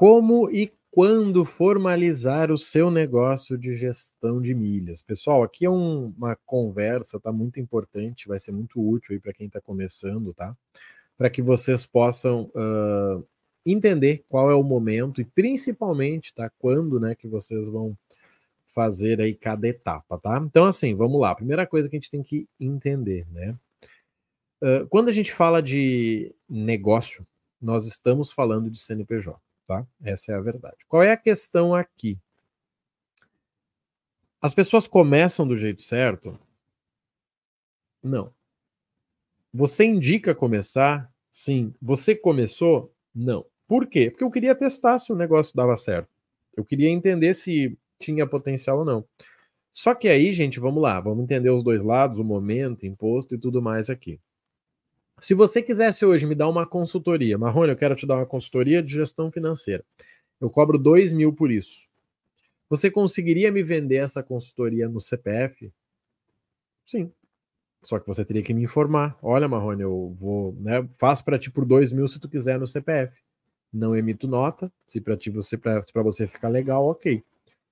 Como e quando formalizar o seu negócio de gestão de milhas? Pessoal, aqui é um, uma conversa, tá muito importante, vai ser muito útil aí para quem está começando, tá? Para que vocês possam uh, entender qual é o momento e principalmente, tá? Quando, né, que vocês vão fazer aí cada etapa, tá? Então, assim, vamos lá. Primeira coisa que a gente tem que entender, né? Uh, quando a gente fala de negócio, nós estamos falando de CNPJ, tá? Essa é a verdade. Qual é a questão aqui? As pessoas começam do jeito certo? Não. Você indica começar? Sim. Você começou? Não. Por quê? Porque eu queria testar se o negócio dava certo. Eu queria entender se tinha potencial ou não. Só que aí, gente, vamos lá, vamos entender os dois lados, o momento, imposto e tudo mais aqui. Se você quisesse hoje me dar uma consultoria, Marrone, eu quero te dar uma consultoria de gestão financeira. Eu cobro dois mil por isso. Você conseguiria me vender essa consultoria no CPF? Sim. Só que você teria que me informar. Olha, Marrone, eu vou, né, faço para ti por dois mil se tu quiser no CPF. Não emito nota. Se para você para você ficar legal, ok.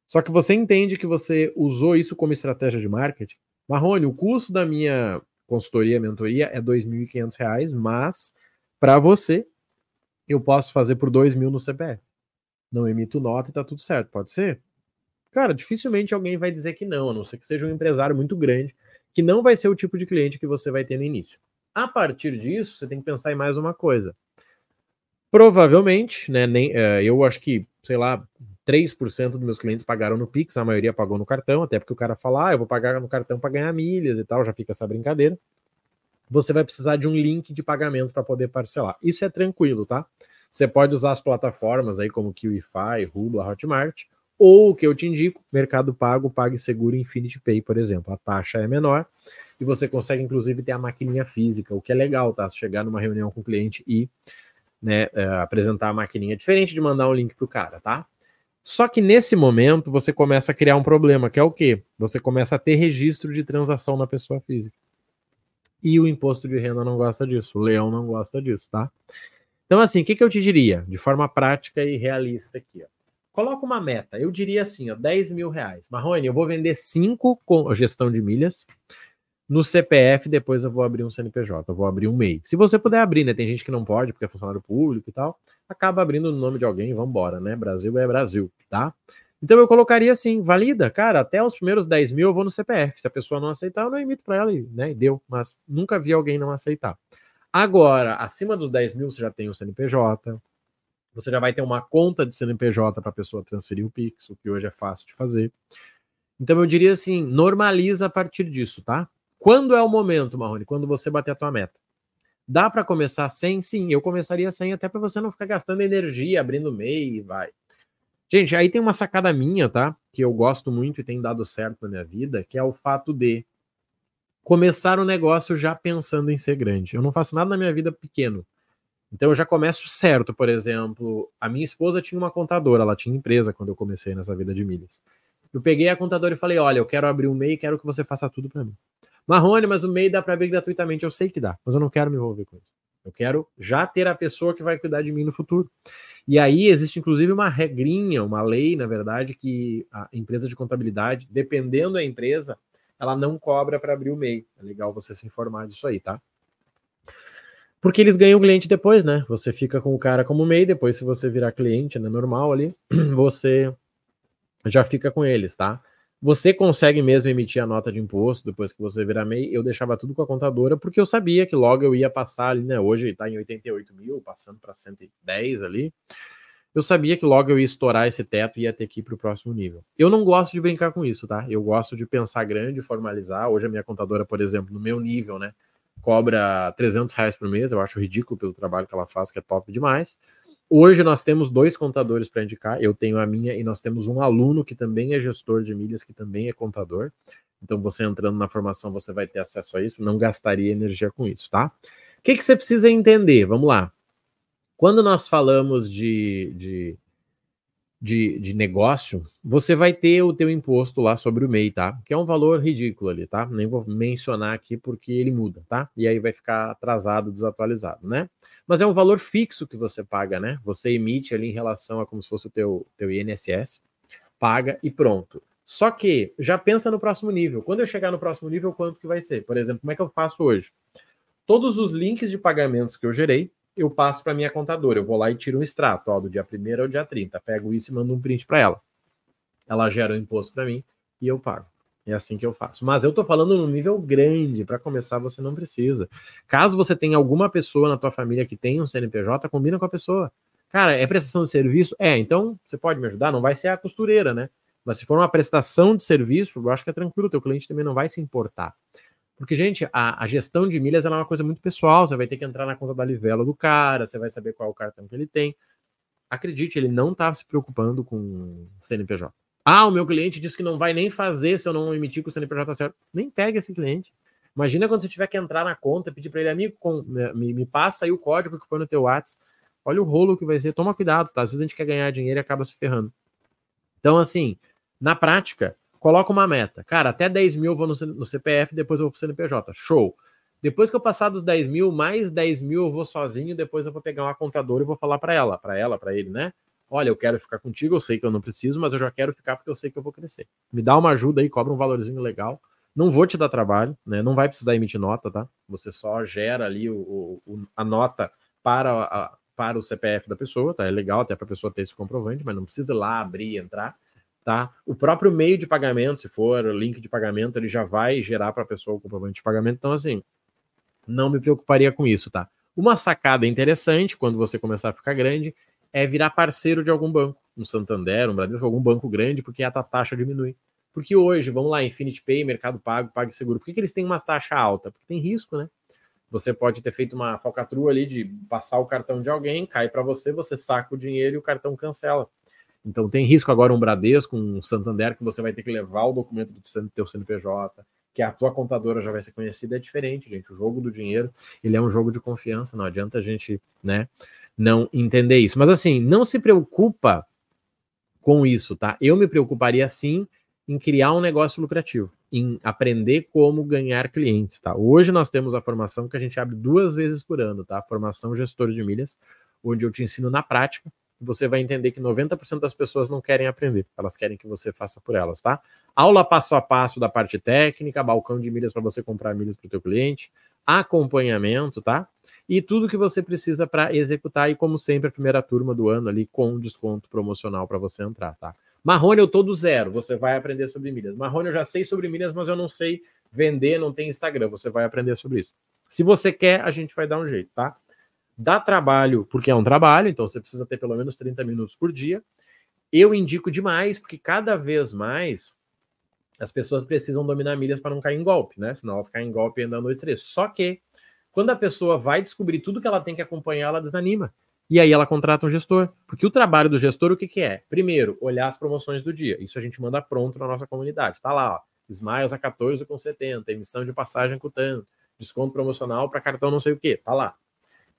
Só que você entende que você usou isso como estratégia de marketing. Marrone, o custo da minha consultoria, mentoria é R$ 2.500, mas para você eu posso fazer por R$ mil no CPF. Não emito nota e tá tudo certo, pode ser? Cara, dificilmente alguém vai dizer que não, a não ser que seja um empresário muito grande, que não vai ser o tipo de cliente que você vai ter no início. A partir disso, você tem que pensar em mais uma coisa. Provavelmente, né, nem, uh, eu acho que, sei lá, 3% dos meus clientes pagaram no Pix, a maioria pagou no cartão, até porque o cara fala, ah, eu vou pagar no cartão para ganhar milhas e tal, já fica essa brincadeira. Você vai precisar de um link de pagamento para poder parcelar. Isso é tranquilo, tá? Você pode usar as plataformas aí como KiwiFi, Rubla, Hotmart, ou o que eu te indico, Mercado Pago, PagSeguro Infinity Pay, por exemplo. A taxa é menor e você consegue inclusive ter a maquininha física, o que é legal, tá? Chegar numa reunião com o cliente e né, é, apresentar a maquininha, diferente de mandar um link pro cara, tá? Só que nesse momento você começa a criar um problema, que é o quê? Você começa a ter registro de transação na pessoa física. E o imposto de renda não gosta disso, o leão não gosta disso, tá? Então, assim, o que, que eu te diria? De forma prática e realista aqui, ó. Coloca uma meta. Eu diria assim, ó, 10 mil reais. Marrone, eu vou vender 5 com gestão de milhas no CPF, depois eu vou abrir um CNPJ, eu vou abrir um MEI. Se você puder abrir, né? Tem gente que não pode, porque é funcionário público e tal, acaba abrindo no nome de alguém e vambora, né? Brasil é Brasil, tá? Então eu colocaria assim, valida, cara, até os primeiros 10 mil eu vou no CPF. Se a pessoa não aceitar, eu não emito para ela, né? E deu, mas nunca vi alguém não aceitar. Agora, acima dos 10 mil, você já tem o CNPJ, você já vai ter uma conta de CNPJ para a pessoa transferir o Pix, o que hoje é fácil de fazer. Então eu diria assim, normaliza a partir disso, tá? Quando é o momento, Marrone? Quando você bater a tua meta. Dá para começar sem? Sim, eu começaria sem, até para você não ficar gastando energia, abrindo MEI e vai. Gente, aí tem uma sacada minha, tá? Que eu gosto muito e tem dado certo na minha vida, que é o fato de começar o negócio já pensando em ser grande. Eu não faço nada na minha vida pequeno. Então eu já começo certo, por exemplo, a minha esposa tinha uma contadora, ela tinha empresa quando eu comecei nessa vida de milhas. Eu peguei a contadora e falei: "Olha, eu quero abrir um MEI, quero que você faça tudo para mim". Marrone, mas o MEI dá para abrir gratuitamente. Eu sei que dá, mas eu não quero me envolver com isso. Eu quero já ter a pessoa que vai cuidar de mim no futuro. E aí existe inclusive uma regrinha, uma lei, na verdade, que a empresa de contabilidade, dependendo da empresa, ela não cobra para abrir o MEI. É legal você se informar disso aí, tá? Porque eles ganham o cliente depois, né? Você fica com o cara como MEI, depois se você virar cliente, né, normal ali, você já fica com eles, tá? Você consegue mesmo emitir a nota de imposto depois que você virar MEI? Eu deixava tudo com a contadora, porque eu sabia que logo eu ia passar ali, né? Hoje está em 88 mil, passando para 110 ali. Eu sabia que logo eu ia estourar esse teto e ia ter que ir para o próximo nível. Eu não gosto de brincar com isso, tá? Eu gosto de pensar grande, formalizar. Hoje a minha contadora, por exemplo, no meu nível, né? Cobra 300 reais por mês. Eu acho ridículo pelo trabalho que ela faz, que é top demais. Hoje nós temos dois contadores para indicar. Eu tenho a minha e nós temos um aluno que também é gestor de milhas, que também é contador. Então, você entrando na formação, você vai ter acesso a isso. Não gastaria energia com isso, tá? O que, que você precisa entender? Vamos lá. Quando nós falamos de, de de, de negócio, você vai ter o teu imposto lá sobre o MEI, tá? Que é um valor ridículo ali, tá? Nem vou mencionar aqui porque ele muda, tá? E aí vai ficar atrasado, desatualizado, né? Mas é um valor fixo que você paga, né? Você emite ali em relação a como se fosse o teu, teu INSS, paga e pronto. Só que já pensa no próximo nível. Quando eu chegar no próximo nível, quanto que vai ser? Por exemplo, como é que eu faço hoje? Todos os links de pagamentos que eu gerei, eu passo para minha contadora. Eu vou lá e tiro um extrato, ó, do dia 1 ao dia 30. Pego isso e mando um print para ela. Ela gera o imposto para mim e eu pago. É assim que eu faço. Mas eu tô falando num nível grande. Para começar, você não precisa. Caso você tenha alguma pessoa na tua família que tenha um CNPJ, combina com a pessoa. Cara, é prestação de serviço? É, então você pode me ajudar? Não vai ser a costureira, né? Mas se for uma prestação de serviço, eu acho que é tranquilo, o teu cliente também não vai se importar. Porque, gente, a, a, gestão de milhas é uma coisa muito pessoal. Você vai ter que entrar na conta da Livelo do cara, você vai saber qual é o cartão que ele tem. Acredite, ele não está se preocupando com CNPJ. Ah, o meu cliente disse que não vai nem fazer se eu não emitir com o CNPJ certo. Nem pega esse cliente. Imagina quando você tiver que entrar na conta, pedir para ele, amigo, com, me, me, passa aí o código que foi no teu WhatsApp. Olha o rolo que vai ser. Toma cuidado, tá? Às vezes a gente quer ganhar dinheiro e acaba se ferrando. Então, assim, na prática, coloca uma meta. Cara, até 10 mil eu vou no, no CPF, depois eu vou pro CNPJ. Show. Depois que eu passar dos 10 mil, mais 10 mil eu vou sozinho, depois eu vou pegar uma contadora e vou falar para ela, para ela, para ele, né? Olha, eu quero ficar contigo, eu sei que eu não preciso, mas eu já quero ficar porque eu sei que eu vou crescer. Me dá uma ajuda aí, cobra um valorzinho legal. Não vou te dar trabalho, né? Não vai precisar emitir nota, tá? Você só gera ali o, o a nota para, a, para o CPF da pessoa, tá? É legal até para a pessoa ter esse comprovante, mas não precisa ir lá abrir, entrar tá? O próprio meio de pagamento, se for link de pagamento, ele já vai gerar para a pessoa o comprovante de pagamento. Então, assim, não me preocuparia com isso, tá? Uma sacada interessante quando você começar a ficar grande é virar parceiro de algum banco, um Santander, um Bradesco, algum banco grande, porque a taxa diminui. Porque hoje, vamos lá, Infinity Pay, Mercado Pago, PagSeguro, por que, que eles têm uma taxa alta? Porque tem risco, né? Você pode ter feito uma falcatrua ali de passar o cartão de alguém, cai para você, você saca o dinheiro e o cartão cancela. Então tem risco agora um Bradesco, um Santander, que você vai ter que levar o documento do teu CNPJ, que a tua contadora já vai ser conhecida, é diferente, gente. O jogo do dinheiro, ele é um jogo de confiança, não adianta a gente, né, não entender isso. Mas assim, não se preocupa com isso, tá? Eu me preocuparia sim em criar um negócio lucrativo, em aprender como ganhar clientes, tá? Hoje nós temos a formação que a gente abre duas vezes por ano, tá? Formação gestor de milhas, onde eu te ensino na prática você vai entender que 90% das pessoas não querem aprender, elas querem que você faça por elas, tá? Aula passo a passo da parte técnica, balcão de milhas para você comprar milhas para o teu cliente, acompanhamento, tá? E tudo que você precisa para executar e como sempre a primeira turma do ano ali com desconto promocional para você entrar, tá? Marrone eu tô do zero, você vai aprender sobre milhas. Marrone eu já sei sobre milhas, mas eu não sei vender, não tem Instagram, você vai aprender sobre isso. Se você quer, a gente vai dar um jeito, tá? Dá trabalho, porque é um trabalho, então você precisa ter pelo menos 30 minutos por dia. Eu indico demais, porque cada vez mais as pessoas precisam dominar milhas para não cair em golpe, né? Senão elas caem em golpe ainda no estresse. Só que quando a pessoa vai descobrir tudo que ela tem que acompanhar, ela desanima. E aí ela contrata um gestor. Porque o trabalho do gestor, o que, que é? Primeiro, olhar as promoções do dia. Isso a gente manda pronto na nossa comunidade. Tá lá, ó. Smiles a 14 com 70, emissão de passagem com tanto, desconto promocional para cartão não sei o que. Tá lá.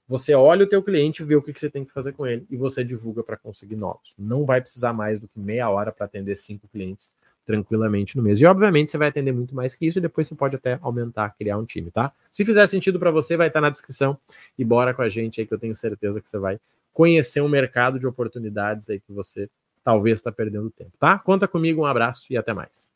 Você olha o teu cliente, vê o que, que você tem que fazer com ele e você divulga para conseguir novos. Não vai precisar mais do que meia hora para atender cinco clientes tranquilamente no mês. E obviamente você vai atender muito mais que isso e depois você pode até aumentar, criar um time, tá? Se fizer sentido para você, vai estar tá na descrição e bora com a gente aí que eu tenho certeza que você vai conhecer um mercado de oportunidades aí que você talvez está perdendo tempo, tá? Conta comigo, um abraço e até mais.